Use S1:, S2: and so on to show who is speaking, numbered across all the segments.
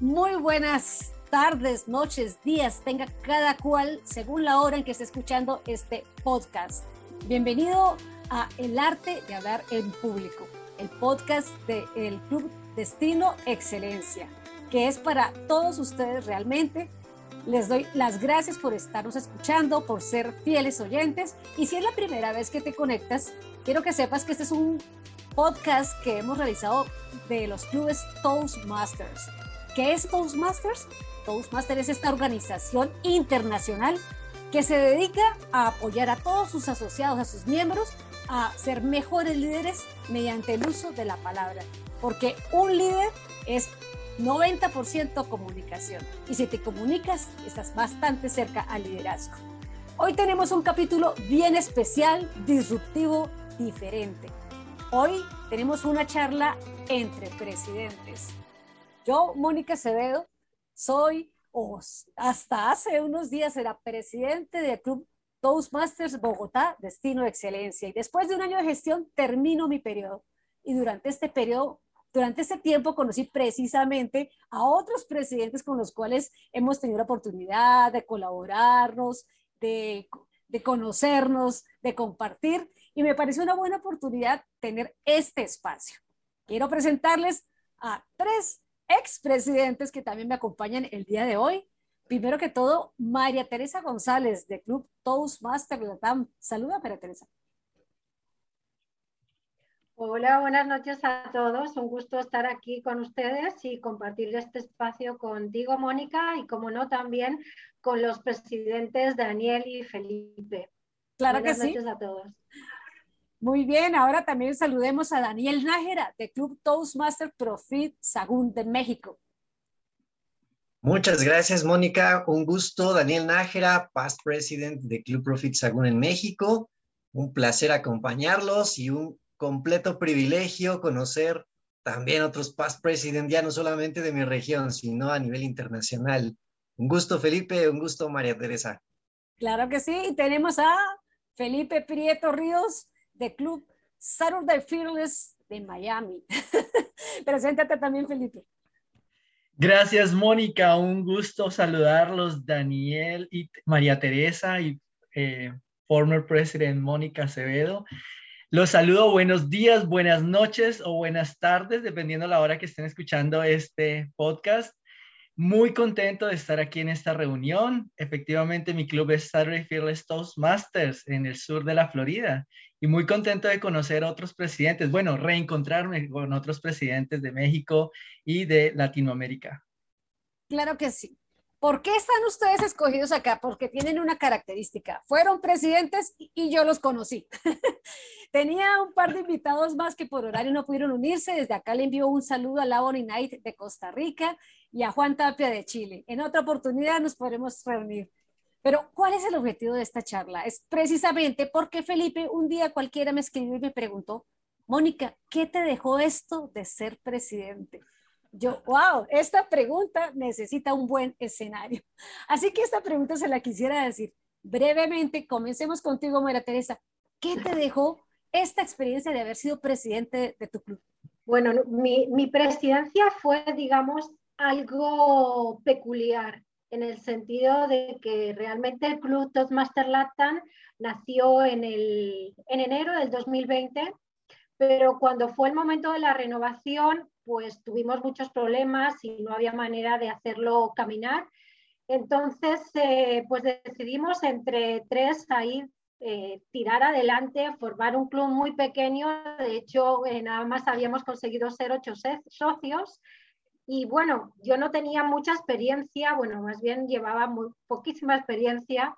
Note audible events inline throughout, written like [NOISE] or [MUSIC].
S1: Muy buenas tardes, noches, días, tenga cada cual según la hora en que esté escuchando este podcast. Bienvenido a El Arte de Hablar en Público, el podcast del Club Destino Excelencia, que es para todos ustedes realmente. Les doy las gracias por estarnos escuchando, por ser fieles oyentes. Y si es la primera vez que te conectas, quiero que sepas que este es un podcast que hemos realizado de los clubes Toastmasters. ¿Qué es Toastmasters? Toastmasters es esta organización internacional que se dedica a apoyar a todos sus asociados, a sus miembros, a ser mejores líderes mediante el uso de la palabra. Porque un líder es 90% comunicación. Y si te comunicas, estás bastante cerca al liderazgo. Hoy tenemos un capítulo bien especial, disruptivo, diferente. Hoy tenemos una charla entre presidentes. Yo, Mónica Acevedo, soy, o hasta hace unos días era presidente del Club Toastmasters Bogotá, Destino de Excelencia. Y después de un año de gestión, termino mi periodo. Y durante este periodo, durante este tiempo, conocí precisamente a otros presidentes con los cuales hemos tenido la oportunidad de colaborarnos, de, de conocernos, de compartir y me parece una buena oportunidad tener este espacio. Quiero presentarles a tres expresidentes que también me acompañan el día de hoy. Primero que todo, María Teresa González de Club Toastmaster Latam. Saluda, María Teresa.
S2: Hola, buenas noches a todos. Un gusto estar aquí con ustedes y compartir este espacio contigo, Mónica, y como no, también con los presidentes Daniel y Felipe.
S1: Claro que sí.
S2: Buenas noches a todos.
S1: Muy bien, ahora también saludemos a Daniel Nájera de Club Toastmaster Profit Sagún de México.
S3: Muchas gracias, Mónica. Un gusto, Daniel Nájera, past president de Club Profit Sagún en México. Un placer acompañarlos y un completo privilegio conocer también otros past president, ya no solamente de mi región, sino a nivel internacional. Un gusto, Felipe, un gusto, María Teresa.
S1: Claro que sí, y tenemos a Felipe Prieto Ríos, de Club Saturday Fearless de Miami. [LAUGHS] Preséntate también, Felipe.
S4: Gracias, Mónica. Un gusto saludarlos, Daniel y María Teresa y eh, former president Mónica Acevedo. Los saludo, buenos días, buenas noches o buenas tardes, dependiendo la hora que estén escuchando este podcast. Muy contento de estar aquí en esta reunión. Efectivamente, mi club es Saturday Fearless Toastmasters en el sur de la Florida y muy contento de conocer otros presidentes, bueno, reencontrarme con otros presidentes de México y de Latinoamérica.
S1: Claro que sí. ¿Por qué están ustedes escogidos acá? Porque tienen una característica. Fueron presidentes y yo los conocí. [LAUGHS] Tenía un par de invitados más que por horario no pudieron unirse. Desde acá le envío un saludo a Laura Knight de Costa Rica y a Juan Tapia de Chile. En otra oportunidad nos podremos reunir. Pero ¿cuál es el objetivo de esta charla? Es precisamente porque Felipe un día cualquiera me escribió y me preguntó, Mónica, ¿qué te dejó esto de ser presidente? Yo, wow, esta pregunta necesita un buen escenario. Así que esta pregunta se la quisiera decir brevemente. Comencemos contigo, María Teresa. ¿Qué te dejó esta experiencia de haber sido presidente de, tu club?
S2: Bueno, mi, mi presidencia fue, digamos, algo peculiar en el sentido de que realmente el club Toastmaster Latam nació en, el, en enero del 2020, pero cuando fue el momento de la renovación, pues tuvimos muchos problemas y no había manera de hacerlo caminar. Entonces, eh, pues decidimos entre tres ahí eh, tirar adelante, formar un club muy pequeño. De hecho, eh, nada más habíamos conseguido ser ocho socios y bueno, yo no tenía mucha experiencia, bueno, más bien llevaba muy, poquísima experiencia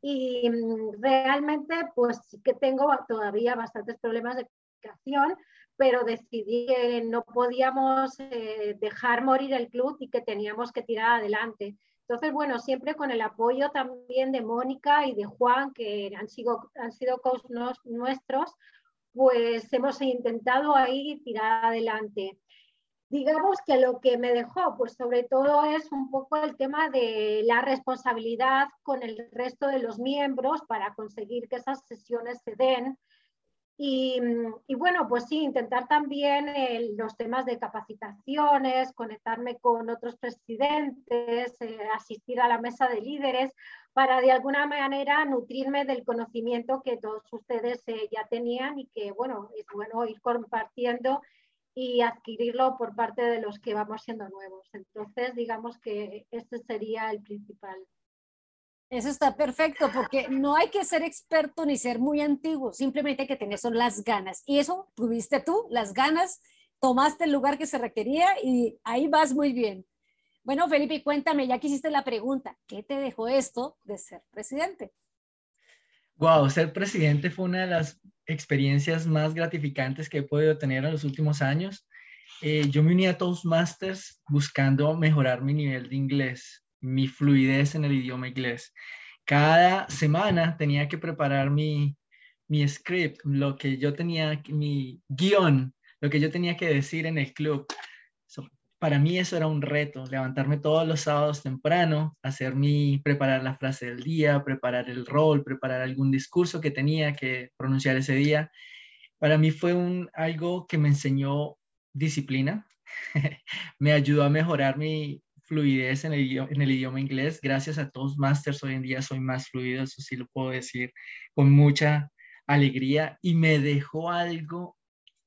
S2: y mm, realmente pues sí que tengo todavía bastantes problemas de comunicación, pero decidí que no podíamos eh, dejar morir el club y que teníamos que tirar adelante. Entonces, bueno, siempre con el apoyo también de Mónica y de Juan, que han sido, han sido nuestros, pues hemos intentado ahí tirar adelante digamos que lo que me dejó, pues sobre todo es un poco el tema de la responsabilidad con el resto de los miembros para conseguir que esas sesiones se den. Y, bueno, pues sí, intentar también los temas de capacitaciones, conectarme con otros presidentes, eh, asistir a la mesa de líderes, para de alguna manera nutrirme del conocimiento que todos ustedes eh, ya tenían y que, bueno, es bueno ir compartiendo y adquirirlo por parte de los que vamos siendo nuevos. Entonces, digamos que este sería el principal
S1: eso está perfecto, porque no hay que ser experto ni ser muy antiguo, simplemente hay que tener son las ganas. Y eso tuviste tú, las ganas, tomaste el lugar que se requería y ahí vas muy bien. Bueno, Felipe, cuéntame, ya que hiciste la pregunta, ¿qué te dejó esto de ser presidente?
S4: Wow, ser presidente fue una de las experiencias más gratificantes que he podido tener en los últimos años. Eh, yo me uní a Toastmasters buscando mejorar mi nivel de inglés mi fluidez en el idioma inglés. Cada semana tenía que preparar mi, mi script, lo que yo tenía, mi guion, lo que yo tenía que decir en el club. Para mí eso era un reto, levantarme todos los sábados temprano, hacer mi, preparar la frase del día, preparar el rol, preparar algún discurso que tenía que pronunciar ese día. Para mí fue un, algo que me enseñó disciplina, [LAUGHS] me ayudó a mejorar mi, fluidez en el, idioma, inglés. Gracias a Toastmasters hoy en día soy más fluido, eso sí lo puedo decir con mucha alegría y me dejó algo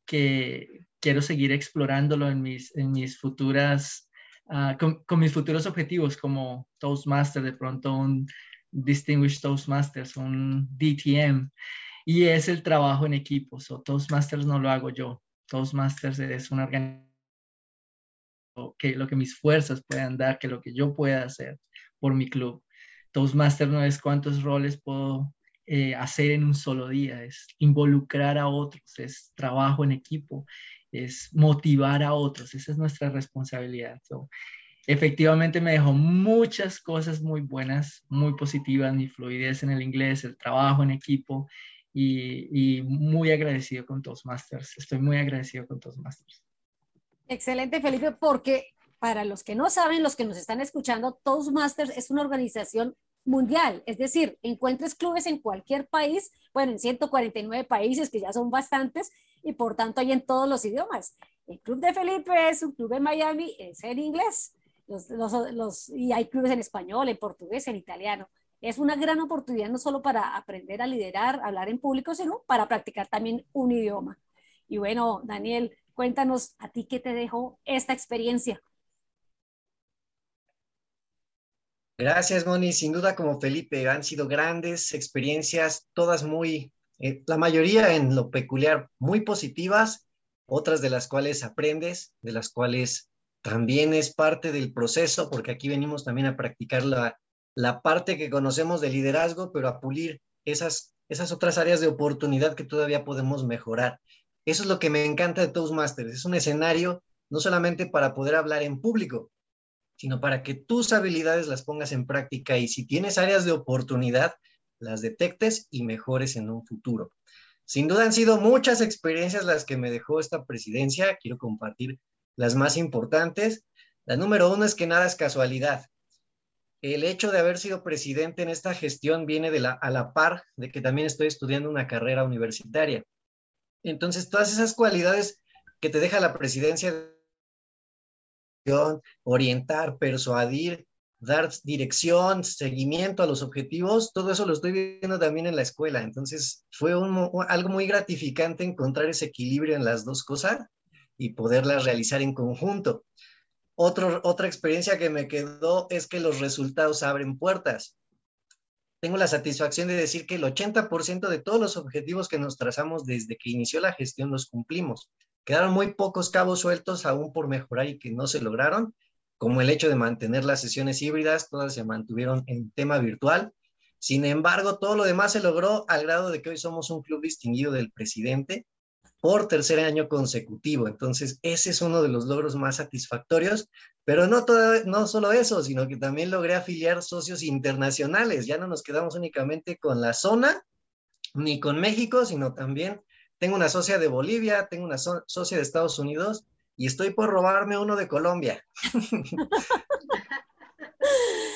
S4: que quiero seguir explorándolo en mis, en mis futuras, ah, con, mis futuros objetivos como Toastmaster, de pronto un Distinguished Toastmasters, un DTM, y es el trabajo en equipos. O Toastmasters no lo hago yo. Toastmasters es una organización que lo que mis fuerzas puedan dar, que lo que yo pueda hacer por mi club. Toastmaster no es cuántos roles puedo eh, hacer en un solo día, es involucrar a otros, es trabajo en equipo, es motivar a otros, esa es nuestra responsabilidad. efectivamente me dejó muchas cosas muy buenas, muy positivas, mi fluidez en el inglés, el trabajo en equipo y, y muy agradecido con Toastmasters, estoy muy agradecido con Toastmasters.
S1: Excelente, Felipe, porque para los que no saben, los que nos están escuchando, Toastmasters es una organización mundial, es decir, encuentres clubes en cualquier país, bueno, en 149 países, que ya son bastantes, y por tanto hay en todos los idiomas. El club de Felipe es un club en Miami, es en inglés, y hay clubes en español, en portugués, en italiano. Es una gran oportunidad no solo para aprender a liderar, hablar en público, sino para practicar también un idioma. Y bueno, Daniel, Cuéntanos a ti qué te dejó esta experiencia.
S3: Gracias, Moni. Sin duda, como Felipe, han sido grandes experiencias, todas muy, eh, la mayoría en lo peculiar, muy positivas, otras de las cuales aprendes, de las cuales también es parte del proceso, porque aquí venimos también a practicar la, la parte que conocemos de liderazgo, pero a pulir esas, esas otras áreas de oportunidad que todavía podemos mejorar. Eso es lo que me encanta de Toastmasters. Es un escenario no solamente para poder hablar en público, sino para que tus habilidades las pongas en práctica y si tienes áreas de oportunidad, las detectes y mejores en un futuro. Sin duda han sido muchas experiencias las que me dejó esta presidencia. Quiero compartir las más importantes. La número uno es que nada es casualidad. El hecho de haber sido presidente en esta gestión viene de la, a la par de que también estoy estudiando una carrera universitaria. Entonces, todas esas cualidades que te deja la presidencia, orientar, persuadir, dar dirección, seguimiento a los objetivos, todo eso lo estoy viendo también en la escuela. Entonces, fue algo muy gratificante encontrar ese equilibrio en las dos cosas y poderlas realizar en conjunto. otra experiencia que me quedó es que los resultados abren puertas tengo la satisfacción de decir que el 80% de todos los objetivos que nos trazamos desde que inició la gestión los cumplimos. Quedaron muy pocos cabos sueltos aún por mejorar y que no se lograron, como el hecho de mantener las sesiones híbridas, todas se mantuvieron en tema virtual. Sin embargo, todo lo demás se logró al grado de que hoy somos un club distinguido del presidente por tercer año consecutivo. Entonces, ese es uno de los logros más satisfactorios, pero no, solo eso, sino que también logré afiliar socios internacionales. Ya no nos quedamos únicamente con la zona ni con México, sino también tengo una socia de Bolivia, tengo una socia de Estados Unidos y estoy por robarme uno de Colombia. [LAUGHS]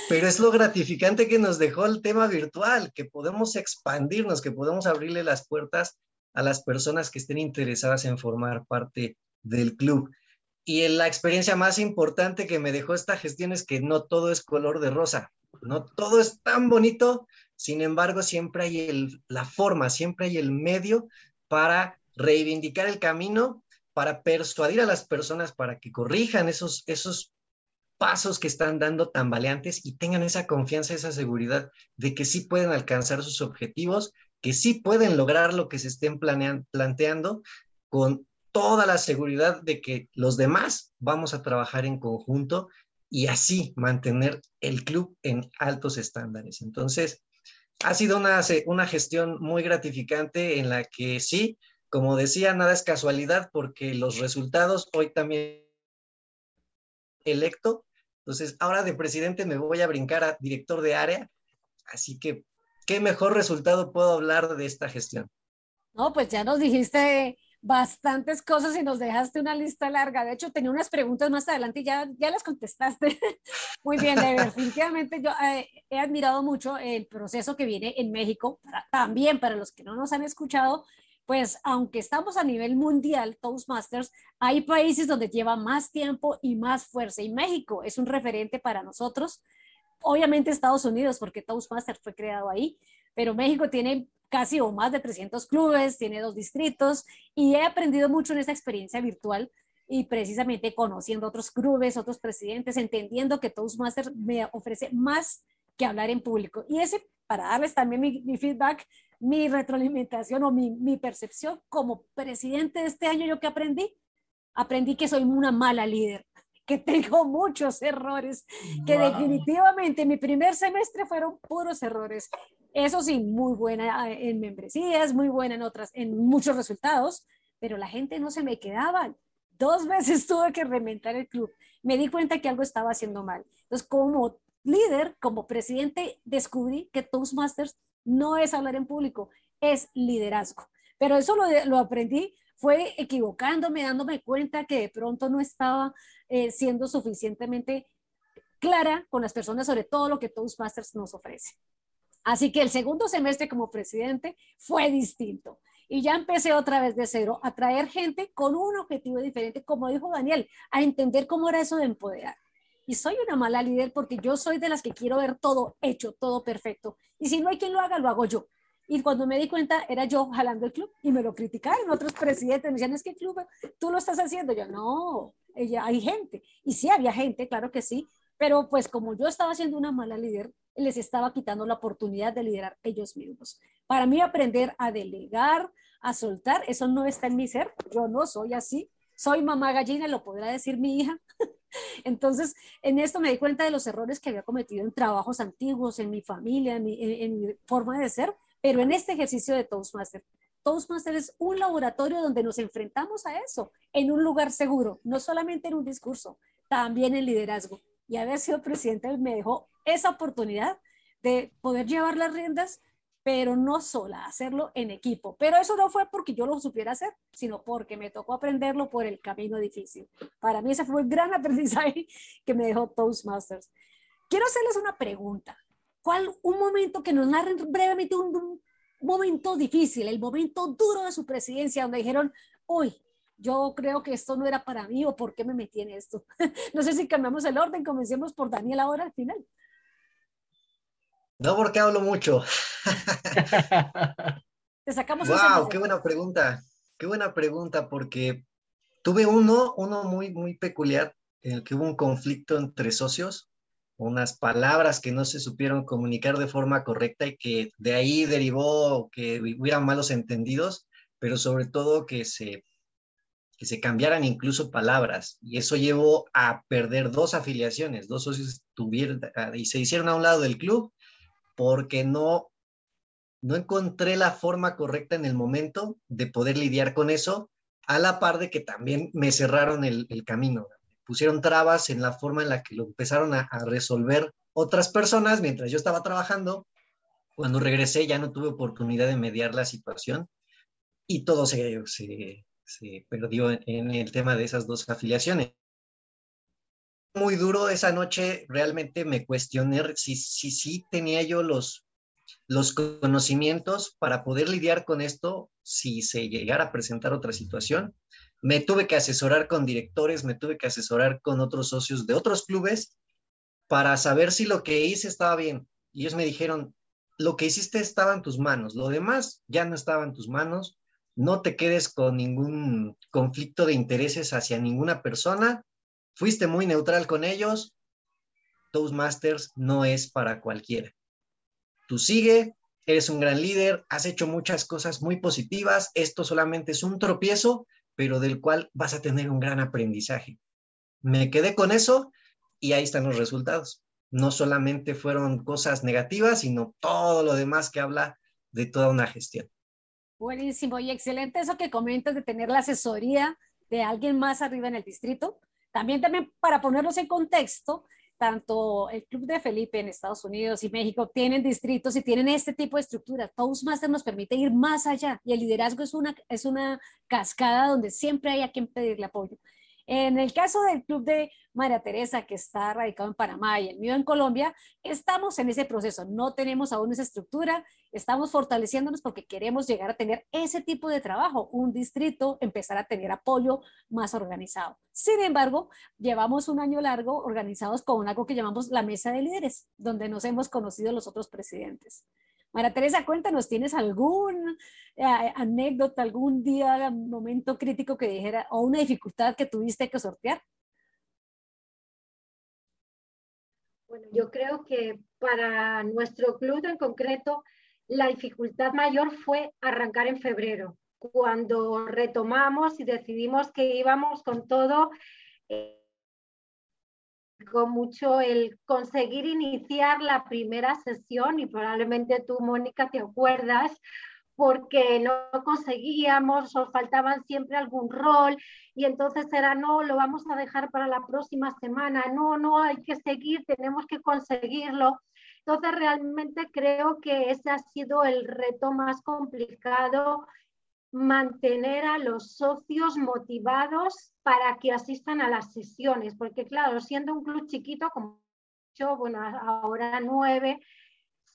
S3: Pero es lo gratificante que nos dejó el tema virtual, que podemos expandirnos, que podemos abrirle las puertas a las personas que estén interesadas en formar parte del club. Y la experiencia más importante que me dejó esta gestión es que no todo es color de rosa, no todo es tan bonito, sin embargo, siempre hay el, la forma, siempre hay el medio para reivindicar el camino, para persuadir a las personas para que corrijan esos, esos pasos que están dando tambaleantes y tengan esa confianza, esa seguridad de que sí pueden alcanzar sus objetivos, que sí pueden lograr lo que se estén planteando con toda la seguridad de que los demás vamos a trabajar en conjunto y así mantener el club en altos estándares. Entonces, ha sido una, una gestión muy gratificante en la que sí, como decía, nada es casualidad porque los resultados hoy también electo. Entonces, ahora de presidente me voy a brincar a director de área. Así que, ¿qué mejor resultado puedo hablar de esta gestión?
S1: No, pues ya nos dijiste bastantes cosas y nos dejaste una lista larga. De hecho, tenía unas preguntas más adelante y ya, ya las contestaste. [LAUGHS] Muy bien, Definitivamente yo eh, he admirado mucho el proceso que viene en México. también para los que no nos han escuchado, pues aunque estamos a nivel mundial, Toastmasters, hay países donde lleva más tiempo y más fuerza. Y México es un referente para nosotros. Obviamente Estados Unidos, porque Toastmasters fue creado ahí, pero México tiene casi o más de 300 clubes, tiene dos distritos y he aprendido mucho en esta experiencia virtual y precisamente conociendo otros clubes, otros presidentes, entendiendo que Toastmasters me ofrece más que hablar en público. Y ese, para darles también mi, feedback, mi retroalimentación o mi, mi, percepción como presidente de este año, ¿yo qué aprendí? Aprendí que soy una mala líder, que tengo muchos errores, que definitivamente mi primer semestre fueron puros errores eso sí, muy buena eh, en membresías, muy buena en otras, en muchos resultados, pero la gente no se me quedaba. Dos [LAUGHS] veces tuve que reventar el club. Me di cuenta que algo estaba haciendo mal. Entonces, como líder, como presidente, descubrí que Toastmasters no es hablar en público, es liderazgo. Pero eso lo, lo aprendí fue equivocándome, dándome cuenta que de pronto no estaba eh, siendo suficientemente clara con las personas sobre todo lo que Toastmasters nos ofrece. Así que el segundo semestre como presidente fue distinto. Y ya empecé otra vez de cero a traer gente con un objetivo diferente, como dijo Daniel, a entender cómo era eso de empoderar. Y soy una mala líder porque yo soy de las que quiero ver todo hecho, todo perfecto. Y si no hay quien lo haga, lo hago yo. Y cuando me di cuenta, era yo jalando el club y me lo criticaron otros presidentes. Me decían, es que club, tú lo estás haciendo. Yo, no, ella, hay gente. Y sí, había gente, claro que sí. Pero pues como yo estaba siendo una mala líder, les estaba quitando la oportunidad de liderar ellos mismos. Para mí aprender a delegar, a soltar, eso no está en mi ser. Yo no soy así. Soy mamá gallina, lo podrá decir mi hija. Entonces, en esto me di cuenta de los errores que había cometido en trabajos antiguos, en mi familia, en mi, forma de ser, pero en este ejercicio de Toastmaster. Toastmaster es un laboratorio donde nos enfrentamos a eso, en un lugar seguro, no solamente en un discurso, también en liderazgo. Y haber sido presidente me dejó esa oportunidad de poder llevar las riendas, pero no sola, hacerlo en equipo. Pero eso no fue porque yo lo supiera hacer, sino porque me tocó aprenderlo por el camino difícil. Para mí ese fue el gran [LAUGHS] aprendizaje que me dejó Toastmasters. Quiero hacerles una pregunta. ¿Cuál un momento que nos narren brevemente un, un momento difícil, el momento duro de su presidencia, donde dijeron, uy, yo creo que esto no era para mí o por qué me metí en esto. [LAUGHS] no sé si cambiamos el orden, comencemos por Daniel ahora al final.
S3: No porque hablo mucho. [LAUGHS]
S1: Te sacamos
S3: Wow, qué buena pregunta. Qué buena pregunta porque tuve uno, uno muy, muy peculiar en el que hubo un conflicto entre socios, unas palabras que no se supieron comunicar de forma correcta y que de ahí derivó que hubieran malos entendidos, pero sobre todo que se, que se cambiaran incluso palabras. Y eso llevó a perder dos afiliaciones, dos socios tuvieron y se hicieron a un lado del club porque no, no encontré la forma correcta en el momento de poder lidiar con eso, a la par de que también me cerraron el, camino. Pusieron trabas en la forma en la que lo empezaron a, resolver otras personas mientras yo estaba trabajando. Cuando regresé ya no tuve oportunidad de mediar la situación y todo se, se, perdió en, el tema de esas dos afiliaciones muy duro esa noche, realmente me cuestioné si si, si tenía yo los, los conocimientos para poder lidiar con esto si se llegara a presentar otra situación. Me tuve que asesorar con directores, me tuve que asesorar con otros socios de otros clubes para saber si lo que hice estaba bien. Y ellos me dijeron, lo que hiciste estaba en tus manos, lo demás ya no estaba en tus manos, no te quedes con ningún conflicto de intereses hacia ninguna persona, fuiste muy neutral con ellos, Toastmasters no es para cualquiera. Tú sigue, eres un gran líder, has hecho muchas cosas muy positivas, esto solamente es un tropiezo, pero del cual vas a tener un gran aprendizaje. Me quedé con eso y ahí están los resultados. No solamente fueron cosas negativas, sino todo lo demás que habla de toda una gestión.
S1: Buenísimo y excelente eso que comentas de tener la asesoría de alguien más arriba en el distrito. También, también para ponerlos en contexto, tanto el Club de Felipe en Estados Unidos y México tienen distritos y tienen este tipo de estructura. Toastmaster nos permite ir más allá y el liderazgo es una, es una cascada donde siempre hay a quien pedirle apoyo. En el caso del club de María Teresa, que está radicado en Panamá y el mío en Colombia, estamos en ese proceso. No tenemos aún esa estructura, estamos fortaleciéndonos porque queremos llegar a tener ese tipo de trabajo, un distrito, empezar a tener apoyo más organizado. Sin embargo, llevamos un año largo organizados con algo que llamamos la mesa de líderes, donde nos hemos conocido los otros presidentes. María Teresa, cuéntanos, ¿tienes algún eh, anécdota, algún día, momento crítico que dijera, o una dificultad que tuviste que sortear?
S2: Bueno, yo creo que para nuestro club en concreto, la dificultad mayor fue arrancar en febrero, cuando retomamos y decidimos que íbamos con todo. Eh, con mucho el conseguir iniciar la primera sesión y probablemente tú, Mónica, te acuerdas porque no conseguíamos o faltaban siempre algún rol y entonces era no, lo vamos a dejar para la próxima semana, no, no, hay que seguir, tenemos que conseguirlo. Entonces realmente creo que ese ha sido el reto más complicado mantener a los socios motivados para que asistan a las sesiones, porque claro, siendo un club chiquito, como yo, bueno, ahora nueve,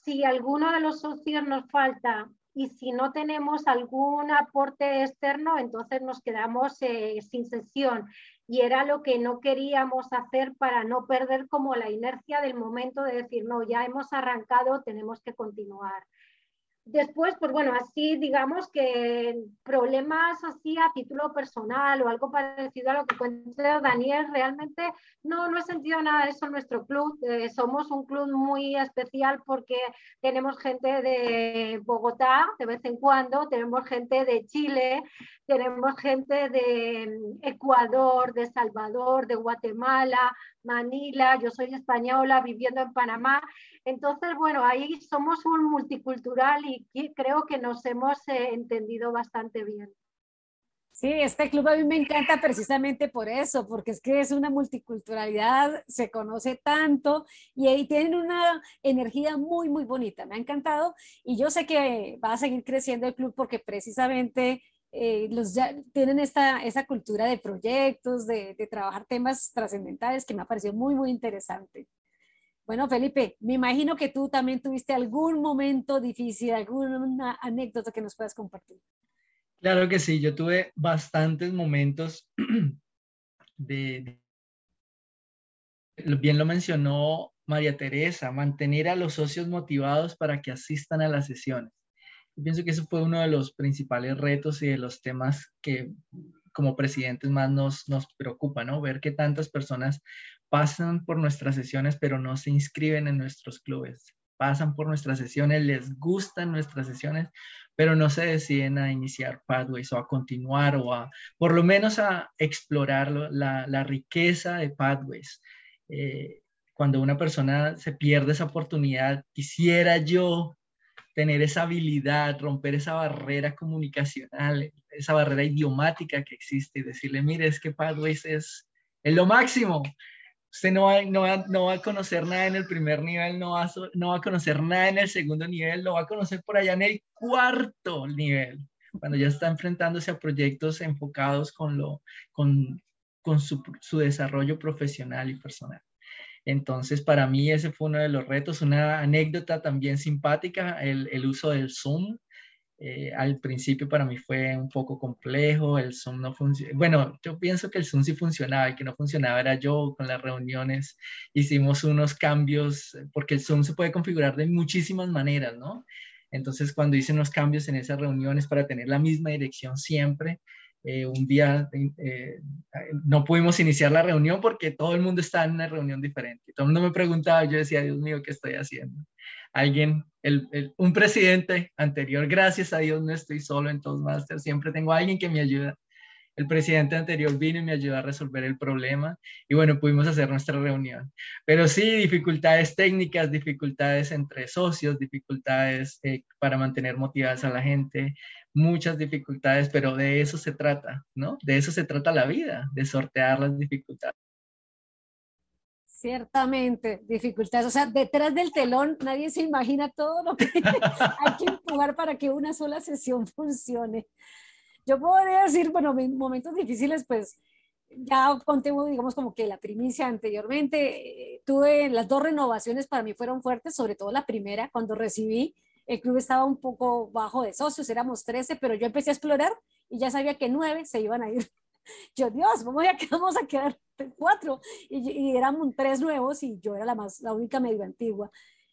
S2: si alguno de los socios nos falta y si no tenemos algún aporte externo, entonces nos quedamos eh, sin sesión. Y era lo que no queríamos hacer para no perder como la inercia del momento de decir, no, ya hemos arrancado, tenemos que continuar. Después, pues bueno, así digamos que problemas así a título personal o algo parecido a lo que cuenta Daniel, realmente no, no he sentido nada de eso en nuestro club. Eh, somos un club muy especial porque tenemos gente de Bogotá de vez en cuando, tenemos gente de Chile, tenemos gente de Ecuador, de Salvador, de Guatemala, Manila, yo soy española viviendo en Panamá. Entonces, bueno, ahí somos un multicultural y creo que nos hemos eh, entendido bastante bien.
S1: Sí, este club a mí me encanta precisamente por eso, porque es que es una multiculturalidad, se conoce tanto y ahí tienen una energía muy, muy bonita. Me ha encantado y yo sé que va a seguir creciendo el club porque precisamente eh, tienen esta, esa cultura de proyectos, de, de trabajar temas trascendentales que me ha parecido muy, muy interesante. Bueno, Felipe, me imagino que tú también tuviste algún momento difícil, alguna anécdota que nos puedas compartir.
S4: Claro que sí, yo tuve bastantes momentos [CLEARS THROAT] de, bien lo mencionó María Teresa, mantener a los socios motivados para que asistan a las sesiones pienso que eso fue uno de los principales retos y de los temas que como presidentes más nos, nos preocupa, ¿no? Ver que tantas personas pasan por nuestras sesiones pero no se inscriben en nuestros clubes. Pasan por nuestras sesiones, les gustan nuestras sesiones, pero no se deciden a iniciar Pathways o a continuar o a, por lo menos a explorar la, la riqueza de Pathways. Eh, cuando una persona se pierde esa oportunidad, quisiera yo tener esa habilidad, romper esa barrera comunicacional, esa barrera idiomática que existe y decirle, mire, es que Pathways es, es lo máximo. Usted no va, no, va, no va a conocer nada en el primer nivel, no va, no va a conocer nada en el segundo nivel, lo va a conocer por allá en el cuarto nivel, cuando ya está enfrentándose a proyectos enfocados con, lo, con, con su, su desarrollo profesional y personal. Entonces, para mí ese fue uno de los retos, una anécdota también simpática, el, el uso del Zoom. Eh, al principio para mí fue un poco complejo, el Zoom no funciona. Bueno, yo pienso que el Zoom sí funcionaba, y que no funcionaba era yo con las reuniones. Hicimos unos cambios, porque el Zoom se puede configurar de muchísimas maneras, ¿no? Entonces, cuando hice unos cambios en esas reuniones para tener la misma dirección siempre, eh, un día eh, no pudimos iniciar la reunión porque todo el mundo estaba en una reunión diferente. Todo el mundo me preguntaba, yo decía, Dios mío, ¿qué estoy haciendo? Alguien, un presidente anterior, gracias a Dios no estoy solo en Toastmasters, siempre tengo alguien que me ayuda. El presidente anterior vino y me ayudó a resolver el problema y bueno, pudimos hacer nuestra reunión. Pero sí, dificultades técnicas, dificultades entre socios, dificultades eh, para mantener motivadas a la gente, muchas dificultades, pero de eso se trata, ¿no? De eso se trata la vida, de sortear las dificultades.
S1: Ciertamente, dificultades. O sea, detrás del telón nadie se imagina todo lo que [LAUGHS] hay que empujar para que una sola sesión funcione. Yo podría decir, bueno, momentos difíciles, pues ya conté, digamos, como que la primicia anteriormente, eh, tuve las dos renovaciones para mí fueron fuertes, sobre todo la primera, cuando recibí el club estaba un poco bajo de socios, éramos 13, pero yo empecé a explorar y ya sabía que nueve se iban a ir. [LAUGHS] Yo, Dios, ¿cómo ya quedamos a quedar cuatro? Y, y éramos tres nuevos y yo era la, más, la única medio antigua.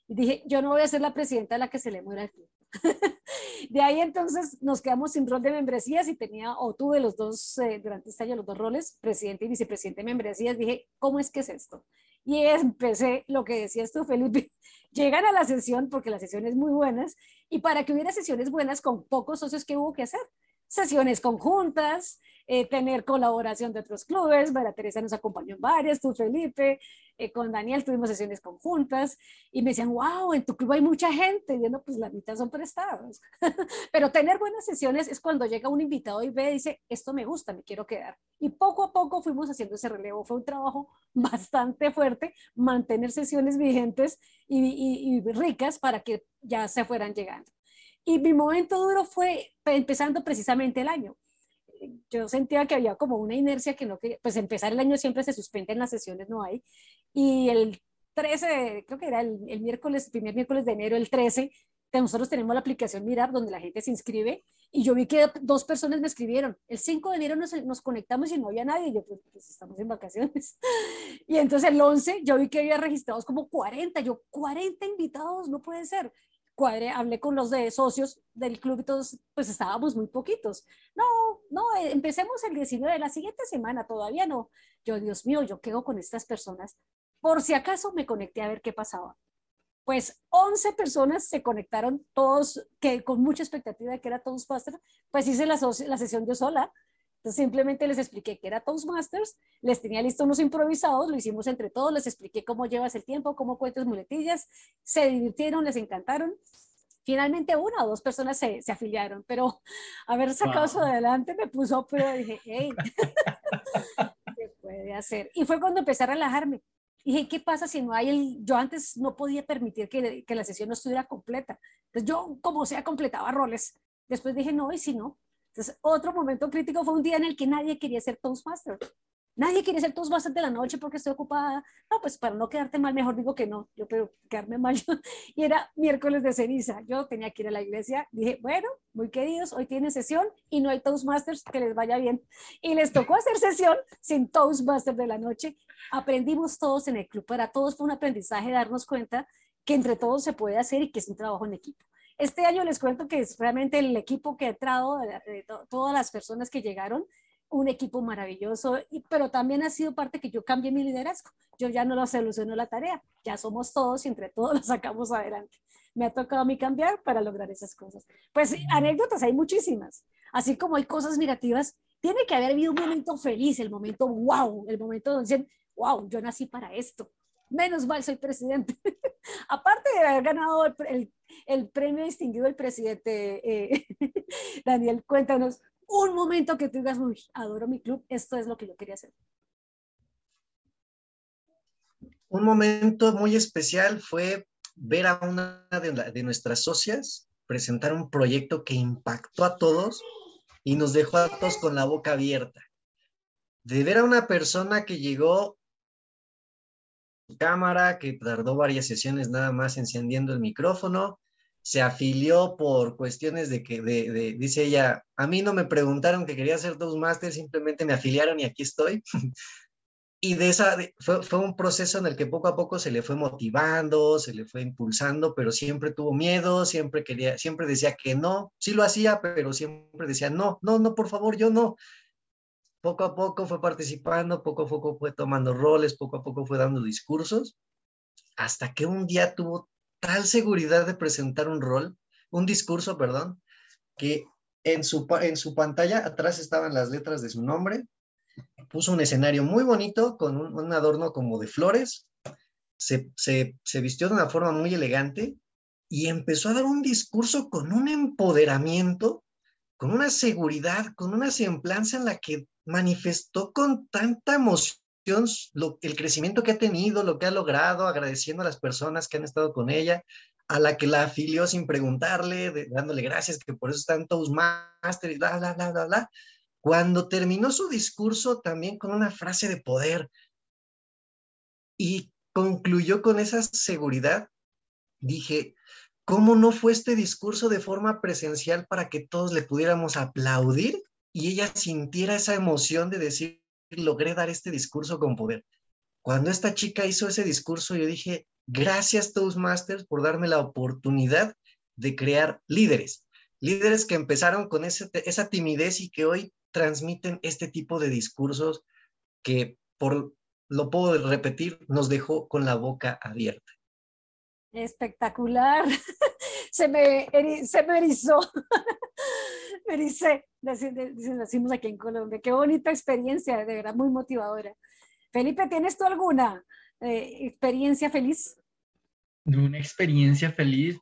S1: Y dije, yo no voy a ser la presidenta a la que se le muera el club. [LAUGHS] de ahí entonces nos quedamos sin rol de membresías y tenía, o tuve los dos, eh, durante este año, los dos roles, presidente y vicepresidente de membresías. Dije, ¿cómo es que es esto? Y empecé lo que decías tú, Felipe, [LAUGHS] llegan a la sesión porque la sesión es muy buenas y para que hubiera sesiones buenas con pocos socios, ¿qué hubo que hacer? Sesiones conjuntas, eh, tener colaboración de otros clubes. María Teresa nos acompañó en varias, tú Felipe, eh, con Daniel tuvimos sesiones conjuntas y me decían, wow, en tu club hay mucha gente. Y yo, no, pues la mitad son prestados. [LAUGHS] Pero tener buenas sesiones es cuando llega un invitado y ve y dice, esto me gusta, me quiero quedar. Y poco a poco fuimos haciendo ese relevo. Fue un trabajo [LAUGHS] bastante fuerte mantener sesiones vigentes y, y ricas para que ya se fueran llegando. Y mi momento duro fue empezando precisamente el año yo sentía que había como una inercia que no quería, pues empezar el año siempre se suspenden las sesiones, no hay. Y el 13, creo que era el, el miércoles, primer miércoles de enero, el 13, nosotros tenemos la aplicación Mirar donde la gente se inscribe y yo vi que dos personas me escribieron. El 5 de enero nos, nos conectamos y no había nadie. Yo, pues, pues, estamos en vacaciones. [LAUGHS] Y entonces el 11 yo vi que había registrados como 40. Yo, 40 invitados, no puede ser cuadré, hablé con los de socios del club y todos, pues estábamos muy poquitos. No, no, eh, empecemos el 19 de la siguiente semana, todavía no. Yo, Dios mío, yo quedo con estas personas. Por si acaso me conecté a ver qué pasaba. Pues 11 personas se conectaron, todos que con mucha expectativa de que era Toastmaster, pues hice la sesión yo sola entonces simplemente les expliqué que era Toastmasters, les tenía listo unos improvisados, lo hicimos entre todos, les expliqué cómo llevas el tiempo, cómo cuentas muletillas, se divirtieron, les encantaron. Finalmente una o dos personas se, se afiliaron, pero [LAUGHS] haber sacado eso adelante me puso y dije, hey, [LAUGHS] ¿qué puede hacer? Y fue cuando empecé a relajarme. Dije, ¿qué pasa si no hay el...? Yo antes no podía permitir que, que la sesión no estuviera completa. Entonces yo, como sea, completaba roles. Después dije, no, y si no, entonces, otro momento crítico fue un día en el que nadie quería ser Toastmaster. Nadie quería ser Toastmaster de la noche porque estoy ocupada. No, pues para no quedarte mal, mejor digo que no. Yo, pero quedarme mal. [LAUGHS] y era miércoles de ceniza. Yo tenía que ir a la iglesia. Dije, bueno, muy queridos, hoy tienen sesión y no hay Toastmasters, que les vaya bien. Y les tocó hacer sesión sin Toastmaster de la noche. Aprendimos todos en el club. Para todos fue un aprendizaje darnos cuenta que entre todos se puede hacer y que es un trabajo en equipo. Este año les cuento que es realmente el equipo que he traído, de todas las personas que llegaron, un equipo maravilloso, y, pero también ha sido parte que yo cambie mi liderazgo. Yo ya no lo soluciono la tarea, ya somos todos y entre todos [LAUGHS] lo sacamos adelante. Me ha tocado a mí cambiar para lograr esas cosas. Pues anécdotas hay muchísimas, así como hay cosas negativas, tiene que haber habido un momento feliz, el momento wow, el momento donde dicen, wow, yo nací para esto, menos mal soy presidente. [LAUGHS] Aparte de haber ganado el, el, premio distinguido del presidente, eh, [LAUGHS] Daniel, cuéntanos un momento que tú digas, adoro mi club, esto es lo que yo quería hacer.
S3: Un momento muy especial fue ver a una de, de nuestras socias presentar un proyecto que impactó a todos y nos dejó a todos con la boca abierta. De ver a una persona que llegó cámara, que tardó varias sesiones nada más encendiendo el micrófono. Se afilió por cuestiones de que, de, dice ella, a mí no me preguntaron que quería hacer Toastmaster, simplemente me afiliaron y aquí estoy. [LAUGHS] y de esa, fue, fue, un proceso en el que poco a poco se le fue motivando, se le fue impulsando, pero siempre tuvo miedo, siempre quería, siempre decía que no, sí lo hacía, pero siempre decía, no, no, no, por favor, yo no poco a poco fue participando, poco a poco fue tomando roles, poco a poco fue dando discursos, hasta que un día tuvo tal seguridad de presentar un rol, un discurso, perdón, que en su, en su pantalla atrás estaban las letras de su nombre, puso un escenario muy bonito con un, adorno como de flores, se, se, se vistió de una forma muy elegante y empezó a dar un discurso con un empoderamiento, con una seguridad, con una semblanza en la que manifestó con tanta emoción el crecimiento que ha tenido, lo que ha logrado, agradeciendo a las personas que han estado con ella, a la que la afilió sin preguntarle, dándole gracias, que por eso están Toastmaster y bla, bla, bla, bla, bla. Cuando terminó su discurso también con una frase de poder y concluyó con esa seguridad, dije, ¿cómo no fue este discurso de forma presencial para que todos le pudiéramos aplaudir y ella sintiera esa emoción de decir, logré dar este discurso con poder. Cuando esta chica hizo ese discurso, yo dije, gracias Toastmasters por darme la oportunidad de crear líderes, líderes que empezaron con esa timidez y que hoy transmiten este tipo de discursos que, por lo puedo repetir, nos dejó con la boca abierta.
S1: Espectacular. [LAUGHS] se, me, se me erizó. [LAUGHS] me dice, decimos aquí en Colombia. Qué bonita experiencia, de verdad, muy motivadora. Felipe, ¿tienes tú alguna eh, experiencia feliz?
S4: Una experiencia feliz.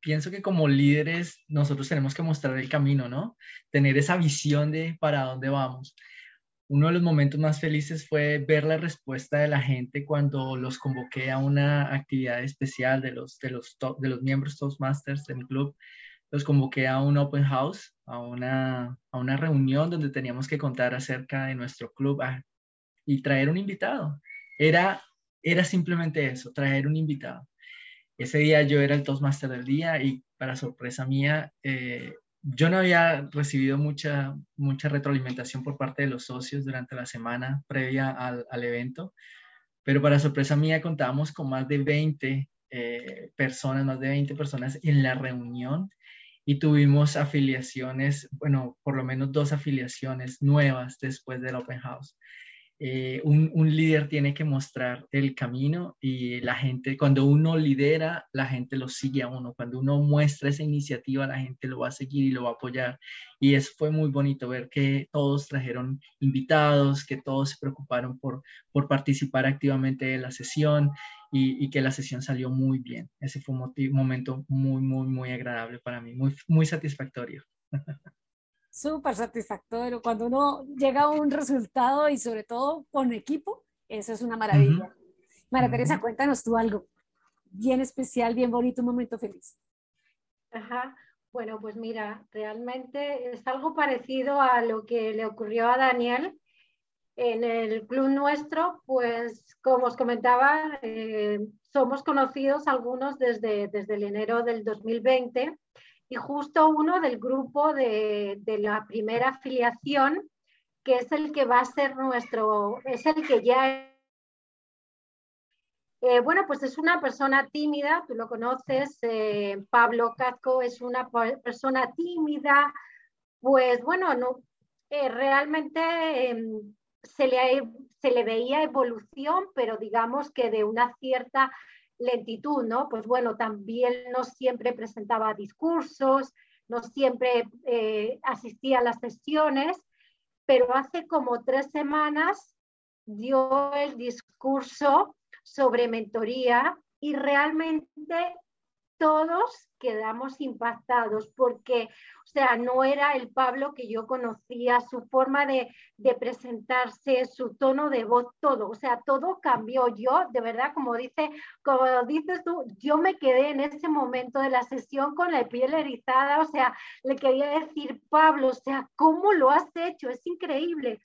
S4: Pienso que como líderes nosotros tenemos que mostrar el camino, ¿no? Tener esa visión de para dónde vamos. Uno de los momentos más felices fue ver la respuesta de la gente cuando los convoqué a una actividad especial de los, de los, de los miembros Toastmasters de club los convoqué a un open house, a una, a una reunión donde teníamos que contar acerca de nuestro club ah, y traer un invitado. Era, era simplemente eso, traer un invitado. Ese día yo era el Toastmaster del día y para sorpresa mía, eh, yo no había recibido mucha, mucha retroalimentación por parte de los socios durante la semana previa al, al evento, pero para sorpresa mía contábamos con más de 20 eh, personas, más de 20 personas en la reunión y tuvimos afiliaciones, bueno, por lo menos dos afiliaciones nuevas después del Open House. Eh, un, líder tiene que mostrar el camino y la gente, cuando uno lidera, la gente lo sigue a uno. Cuando uno muestra esa iniciativa, la gente lo va a seguir y lo va a apoyar. Y eso fue muy bonito ver que todos trajeron invitados, que todos se preocuparon por, por participar activamente en la sesión y, que la sesión salió muy bien. Ese fue un momento muy, muy, muy agradable para mí, muy, muy satisfactorio. [LAUGHS]
S1: Súper satisfactorio. Cuando uno llega a un resultado y sobre todo con equipo, eso es una maravilla. María Teresa, cuéntanos tú algo bien especial, bien bonito, un momento feliz.
S2: Ajá. Bueno, pues mira, realmente es algo parecido a lo que le ocurrió a Daniel en el club nuestro, pues como os comentaba, eh, somos conocidos algunos desde, desde el enero del 2020 y justo uno del grupo de, de, la primera afiliación, que es el que va a ser nuestro, es el que ya... Eh, bueno, pues es una persona tímida, tú lo conoces, eh, Pablo Casco es una persona tímida, pues bueno, no, realmente em, se le, se le veía evolución, pero digamos que de una cierta lentitud, ¿no? Pues bueno, también no siempre presentaba discursos, no siempre eh, asistía a las sesiones, pero hace como tres semanas dio el discurso sobre mentoría y realmente todos quedamos impactados porque, o sea, no era el Pablo que yo conocía, su forma de, presentarse, su tono de voz, todo, o sea, todo cambió. Yo, de verdad, como, dice, como dices tú, yo me quedé en ese momento de la sesión con la piel erizada, o sea, le quería decir, Pablo, o sea, ¿cómo lo has hecho? Es increíble.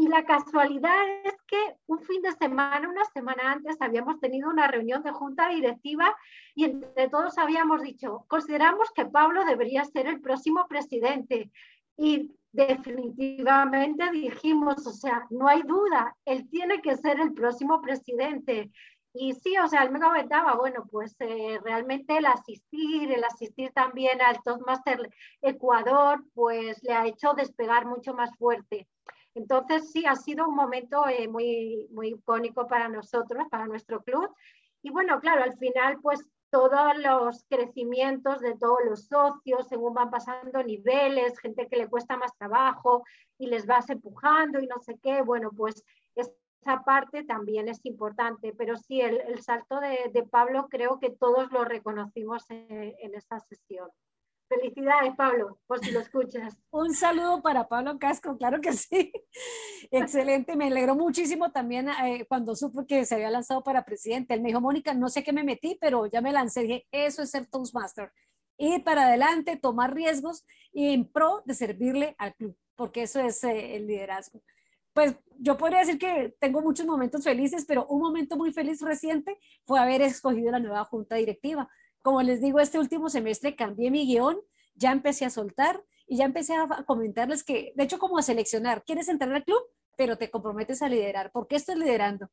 S2: Y la casualidad es que un fin de semana, una semana antes, habíamos tenido una reunión de junta directiva y entre todos habíamos dicho, consideramos que Pablo debería ser el próximo presidente. Y definitivamente dijimos, o sea, no hay duda, él tiene que ser el próximo presidente. Y sí, o sea, él me comentaba, bueno, pues eh, realmente el asistir, el asistir también al Toastmaster Ecuador, pues le ha hecho despegar mucho más fuerte. Entonces, sí, ha sido un momento eh, muy, muy icónico para nosotros, para nuestro club. Y bueno, claro, al final, pues todos los crecimientos de todos los socios, según van pasando niveles, gente que le cuesta más trabajo y les vas empujando y no sé qué, bueno, pues esa parte también es importante, pero sí, el, salto de, Pablo creo que todos lo reconocimos en, en esta sesión. Felicidades, Pablo, por si lo escuchas. [LAUGHS]
S1: Un saludo para Pablo Casco, claro que sí. [LAUGHS] Excelente, me alegró muchísimo también eh, cuando supo que se había lanzado para presidente. Él me dijo, Mónica, no sé qué me metí, pero ya me lancé. Dije, eso es ser Toastmaster. Ir para adelante, tomar riesgos y en pro de servirle al club, porque eso es eh, el liderazgo. Pues yo podría decir que tengo muchos momentos felices, pero un momento muy feliz reciente fue haber escogido la nueva junta directiva como les digo, este último semestre cambié mi guion, ya empecé a soltar y ya empecé a comentarles que, de hecho, como a seleccionar, ¿quieres entrar al club? Pero te comprometes a liderar. ¿Por qué estoy liderando?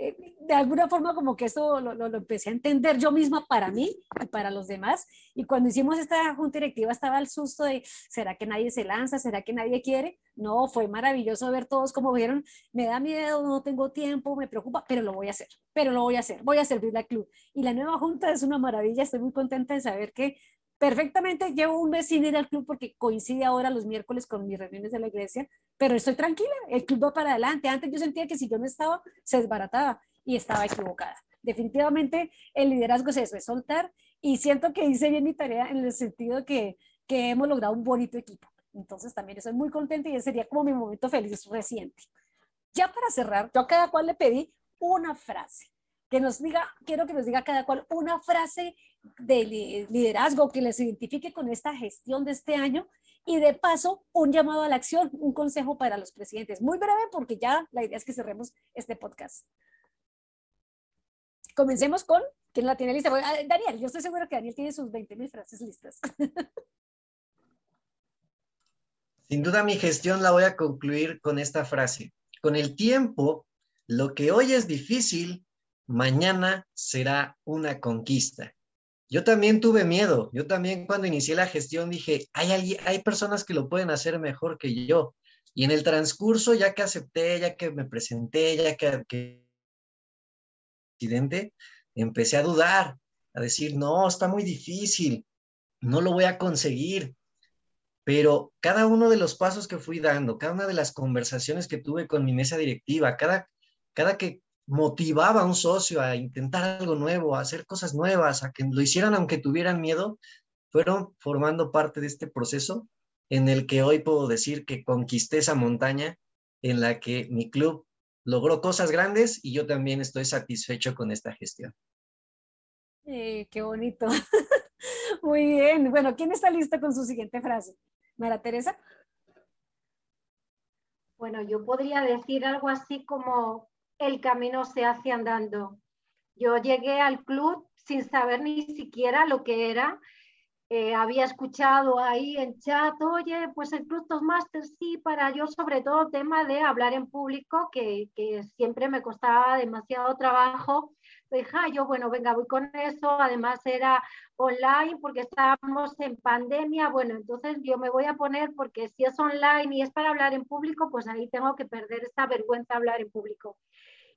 S1: Eh, de alguna forma como que eso lo, lo, empecé a entender yo misma para mí y para los demás. Y cuando hicimos esta junta directiva estaba el susto de, ¿será que nadie se lanza? ¿Será que nadie quiere? No, fue maravilloso ver todos como vieron, me da miedo, no tengo tiempo, me preocupa, pero lo voy a hacer, pero lo voy a hacer, voy a servir al club. Y la nueva junta es una maravilla, estoy muy contenta de saber que perfectamente llevo un mes sin ir al club porque coincide ahora los miércoles con mis reuniones de la iglesia, pero estoy tranquila, el club va para adelante. Antes yo sentía que si yo no estaba, se desbarataba y estaba equivocada. Definitivamente el liderazgo es eso, es soltar y siento que hice bien mi tarea en el sentido que, que hemos logrado un bonito equipo. Entonces también estoy muy contenta y ese sería como mi momento feliz reciente. Ya para cerrar, yo a cada cual le pedí una frase que nos diga, quiero que nos diga cada cual una frase de liderazgo que les identifique con esta gestión de este año y de paso un llamado a la acción, un consejo para los presidentes. Muy breve porque ya la idea es que cerremos este podcast. Comencemos con, ¿quién la tiene lista? Ah, Daniel, yo estoy seguro que Daniel tiene sus 20 mil frases listas. [LAUGHS]
S3: Sin duda mi gestión la voy a concluir con esta frase. Con el tiempo, lo que hoy es difícil mañana será una conquista. Yo también tuve miedo. Yo también cuando inicié la gestión dije, hay, hay personas que lo pueden hacer mejor que yo. Y en el transcurso, ya que acepté, ya que me presenté, ya que, que presidente, empecé a dudar, a decir, no, está muy difícil, no lo voy a conseguir. Pero cada uno de los pasos que fui dando, cada una de las conversaciones que tuve con mi mesa directiva, cada, cada que motivaba a un socio a intentar algo nuevo, a hacer cosas nuevas, a que lo hicieran aunque tuvieran miedo, fueron formando parte de este proceso en el que hoy puedo decir que conquisté esa montaña en la que mi club logró cosas grandes y yo también estoy satisfecho con esta gestión.
S1: Eh, qué bonito. [LAUGHS] Muy bien. Bueno, ¿quién está listo con su siguiente frase? Mara Teresa.
S2: Bueno, yo podría decir algo así como el camino se hace andando. Yo llegué al club sin saber ni siquiera lo que era. Eh, había escuchado ahí en chat, oye, pues el Club Toastmasters sí, para yo sobre todo tema de hablar en público, que, que siempre me costaba demasiado trabajo. Dije, ah, yo, bueno, venga, voy con eso. Además era online porque estábamos en pandemia. Bueno, entonces yo me voy a poner porque si es online y es para hablar en público, pues ahí tengo que perder esta vergüenza hablar en público.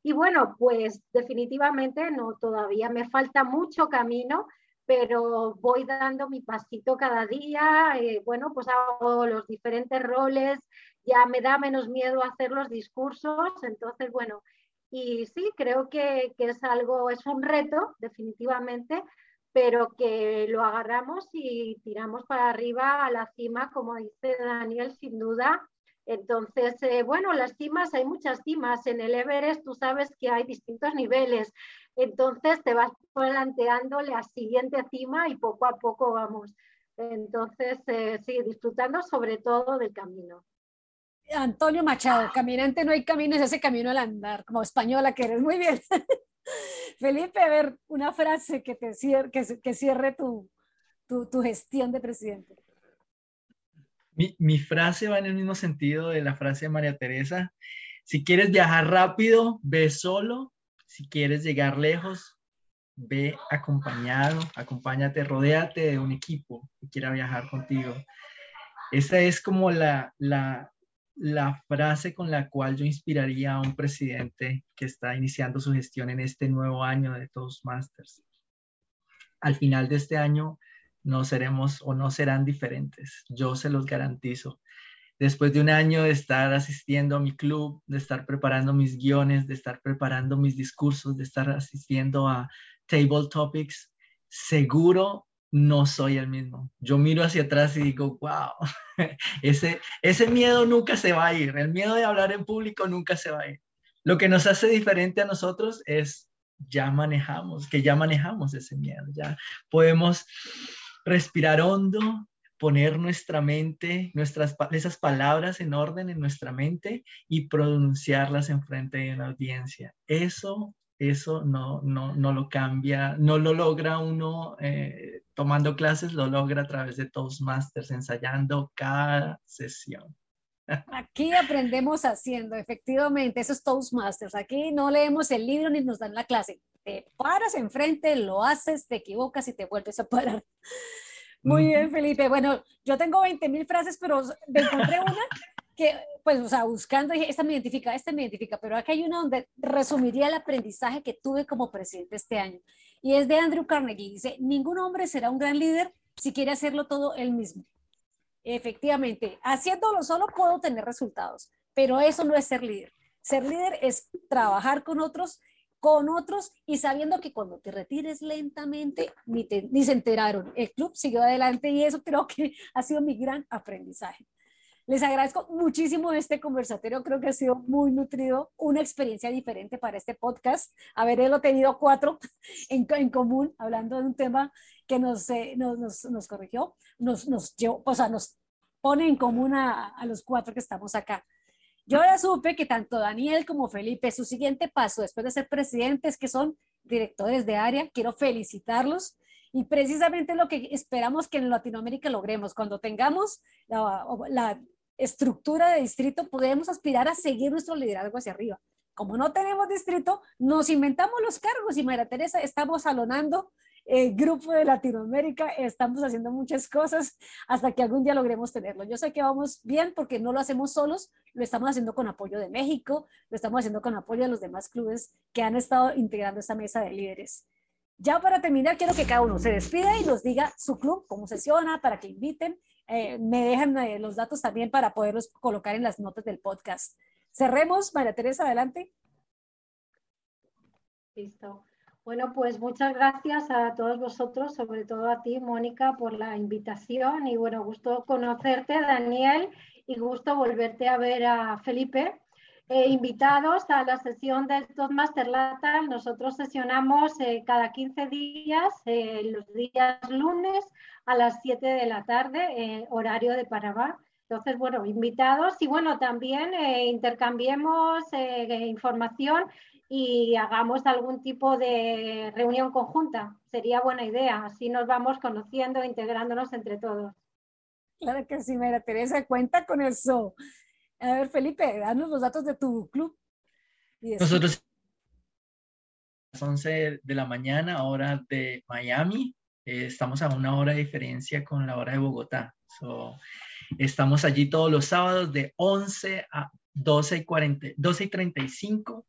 S2: Y bueno, pues definitivamente no, todavía me falta mucho camino, pero voy dando mi pasito cada día. Eh, bueno, pues hago los diferentes roles, ya me da menos miedo hacer los discursos, entonces bueno, y sí, creo que, que es algo, es un reto, definitivamente, pero que lo agarramos y tiramos para arriba a la cima, como dice Daniel, sin duda, entonces, eh, bueno, las cimas, hay muchas cimas. En el Everest tú sabes que hay distintos niveles. Entonces te vas planteando la siguiente cima y poco a poco vamos. Entonces, eh, sí, disfrutando sobre todo del camino.
S1: Antonio Machado, caminante no hay camino, es ese camino al andar, como española que eres. Muy bien. [LAUGHS] Felipe, a ver, una frase que te cierre, que, cierre tu, tu, gestión de presidente.
S4: Mi, mi, frase va en el mismo sentido de la frase de María Teresa. Si quieres viajar rápido, ve solo. Si quieres llegar lejos, ve acompañado, acompáñate, rodéate de un equipo que quiera viajar contigo. Esa es como la, la, la frase con la cual yo inspiraría a un presidente que está iniciando su gestión en este nuevo año de Toastmasters. Al final de este año no seremos o no serán diferentes, yo se los garantizo. Después de un año de estar asistiendo a mi club, de estar preparando mis guiones, de estar preparando mis discursos, de estar asistiendo a table topics, seguro no soy el mismo. Yo miro hacia atrás y digo, wow, [LAUGHS] ese, ese miedo nunca se va a ir, el miedo de hablar en público nunca se va a ir. Lo que nos hace diferente a nosotros es ya manejamos, que ya manejamos ese miedo, ya podemos respirar hondo, poner nuestra mente, nuestras, esas palabras en orden en nuestra mente y pronunciarlas en frente de una audiencia. Eso eso no, no, no lo cambia, no lo logra uno eh, tomando clases, lo logra a través de Toastmasters, ensayando cada sesión.
S1: Aquí aprendemos haciendo, efectivamente, eso es Toastmasters. Aquí no leemos el libro ni nos dan la clase. Te paras enfrente, lo haces, te equivocas y te vuelves a parar. Muy bien, Felipe. Bueno, yo tengo 20 mil frases, pero me encontré una pues, o sea, buscando, esta me identifica, esta me identifica, pero aquí hay una donde resumiría el aprendizaje que tuve como presidente este año. Y es de Andrew Carnegie. Dice, ningún hombre será un gran líder si quiere hacerlo todo él mismo. Efectivamente, haciéndolo solo puedo tener resultados, pero eso no es ser líder. Ser líder es trabajar con otros, con otros y sabiendo que cuando te retires lentamente ni, ni se enteraron. El club siguió adelante y eso creo que [LAUGHS] ha sido mi gran aprendizaje. Les agradezco muchísimo este conversatorio, creo que ha sido muy nutrido, una experiencia diferente para este podcast, haberlo tenido cuatro [LAUGHS] en, en común, hablando de un tema que nos, eh, nos, nos, corrigió, nos, nos, llevó, o sea, nos pone en común a, a los cuatro que estamos acá. Yo ahora supe que tanto Daniel como Felipe, su siguiente paso después de ser presidentes, que son directores de área, quiero felicitarlos y precisamente lo que esperamos que en Latinoamérica logremos, cuando tengamos la, la estructura de distrito, podemos aspirar a seguir nuestro liderazgo hacia arriba. Como no tenemos distrito, nos inventamos los cargos y María Teresa, estamos salonando el grupo de Latinoamérica, estamos haciendo muchas cosas hasta que algún día logremos tenerlo. Yo sé que vamos bien porque no lo hacemos solos, lo estamos haciendo con apoyo de México, lo estamos haciendo con apoyo de los demás clubes que han estado integrando esta mesa de líderes. Ya para terminar, quiero que cada uno se despida y nos diga su club, cómo sesiona, para que inviten. Eh, me dejan eh, los datos también para poderlos colocar en las notas del podcast. Cerremos, María Teresa, adelante.
S2: Listo. Bueno, pues muchas gracias a todos vosotros, sobre todo a ti, Mónica, por la invitación y bueno, gusto conocerte, Daniel, y gusto volverte a ver a Felipe. Eh, invitados a la sesión del Toastmaster Latal. Nosotros sesionamos eh, cada 15 días, eh, los días lunes a las 7 de la tarde, horario de Panamá. Entonces, bueno, invitados y bueno, también intercambiemos información y hagamos algún tipo de reunión conjunta. Sería buena idea, así nos vamos conociendo, integrándonos entre todos.
S1: Claro que sí, María Teresa, cuenta con eso. A ver, Felipe, danos los datos de tu club.
S4: Nosotros a las 11 de la mañana, hora de Miami. Eh, estamos a una hora de diferencia con la hora de Bogotá. estamos allí todos los sábados de 11 a 12 y, 40, 12 y 35.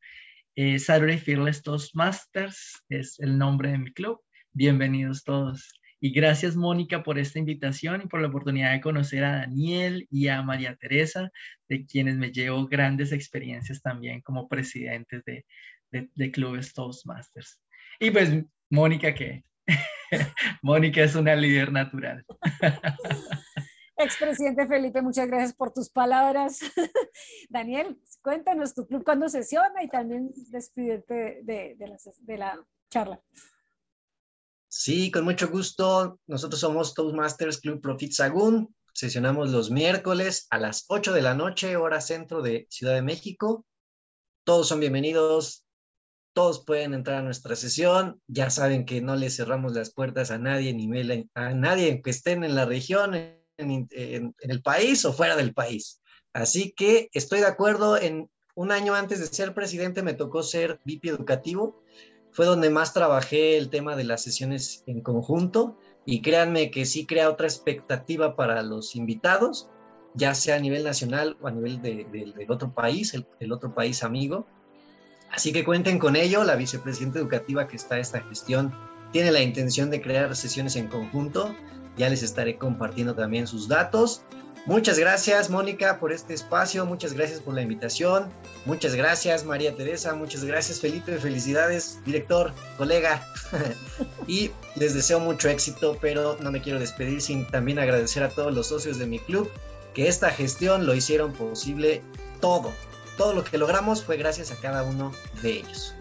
S4: Eh, Saturday Fearless Toastmasters es el nombre de mi club. Bienvenidos todos. Y gracias, Mónica, por esta invitación y por la oportunidad de conocer a Daniel y a María Teresa, de quienes me llevo grandes experiencias también como presidentes de, de, clubes Toastmasters. Y pues, Mónica, que [LAUGHS] Mónica es una líder natural. [LAUGHS]
S1: Expresidente Felipe, muchas gracias por tus palabras. [LAUGHS] Daniel, cuéntanos tu club cuando sesiona y también despídete de, de, la, de la charla.
S3: Sí, con mucho gusto. Nosotros somos Toastmasters Club Profit Sagún. sesionamos los miércoles a las 8 de la noche, hora centro de Ciudad de México. Todos son bienvenidos, todos pueden entrar a nuestra sesión. Ya saben que no le cerramos las puertas a nadie, ni a nadie que estén en la región, en, en el país o fuera del país. Así que estoy de acuerdo en un año antes de ser presidente me tocó ser VIP educativo. Fue donde más trabajé el tema de las sesiones en conjunto y créanme que sí crea otra expectativa para los invitados, ya sea a nivel nacional o a nivel del otro país, el, otro país amigo. Así que cuenten con ello, la vicepresidenta educativa que está esta gestión tiene la intención de crear sesiones en conjunto, ya les estaré compartiendo también sus datos. Muchas gracias, Mónica, por este espacio. Muchas gracias por la invitación. Muchas gracias, María Teresa. Muchas gracias, Felipe. Felicidades, director, colega. [LAUGHS] y les deseo mucho éxito, pero no me quiero despedir sin también agradecer a todos los socios de mi club que esta gestión lo hicieron posible todo. Todo lo que logramos fue gracias a cada uno de ellos.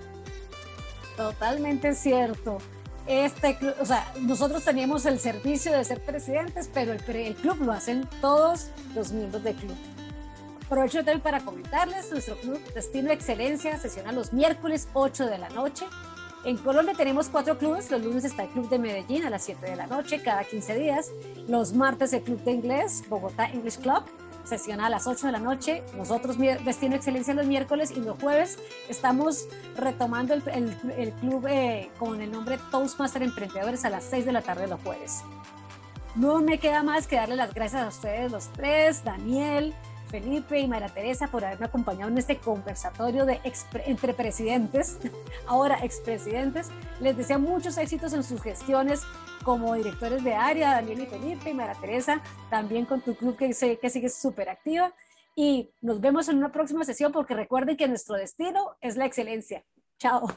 S1: Totalmente cierto este o sea, nosotros teníamos el servicio de ser presidentes, pero el, el club lo hacen todos los miembros del club. Aprovecho también para comentarles, nuestro club Destino Excelencia sesiona los miércoles 8 de la noche. En Colombia tenemos cuatro clubes, los lunes está el Club de Medellín a las 7 de la noche, cada 15 días. Los martes el Club de Inglés, Bogotá English Club, sesión a las 8 de la noche. Nosotros, Destino Excelencia, los miércoles y los jueves estamos retomando el, el, club eh, con el nombre Toastmaster Emprendedores a las 6 de la tarde los jueves. No me queda más que darle las gracias a ustedes los tres, Daniel, Felipe y María Teresa por haberme acompañado en este conversatorio de entre presidentes, [LAUGHS] ahora expresidentes. Les deseo muchos éxitos en sus gestiones como directores de área, Daniel y Felipe y María Teresa, también con tu club que, sé, que sigue súper activa. Y nos vemos en una próxima sesión porque recuerden que nuestro destino es la excelencia. Chao.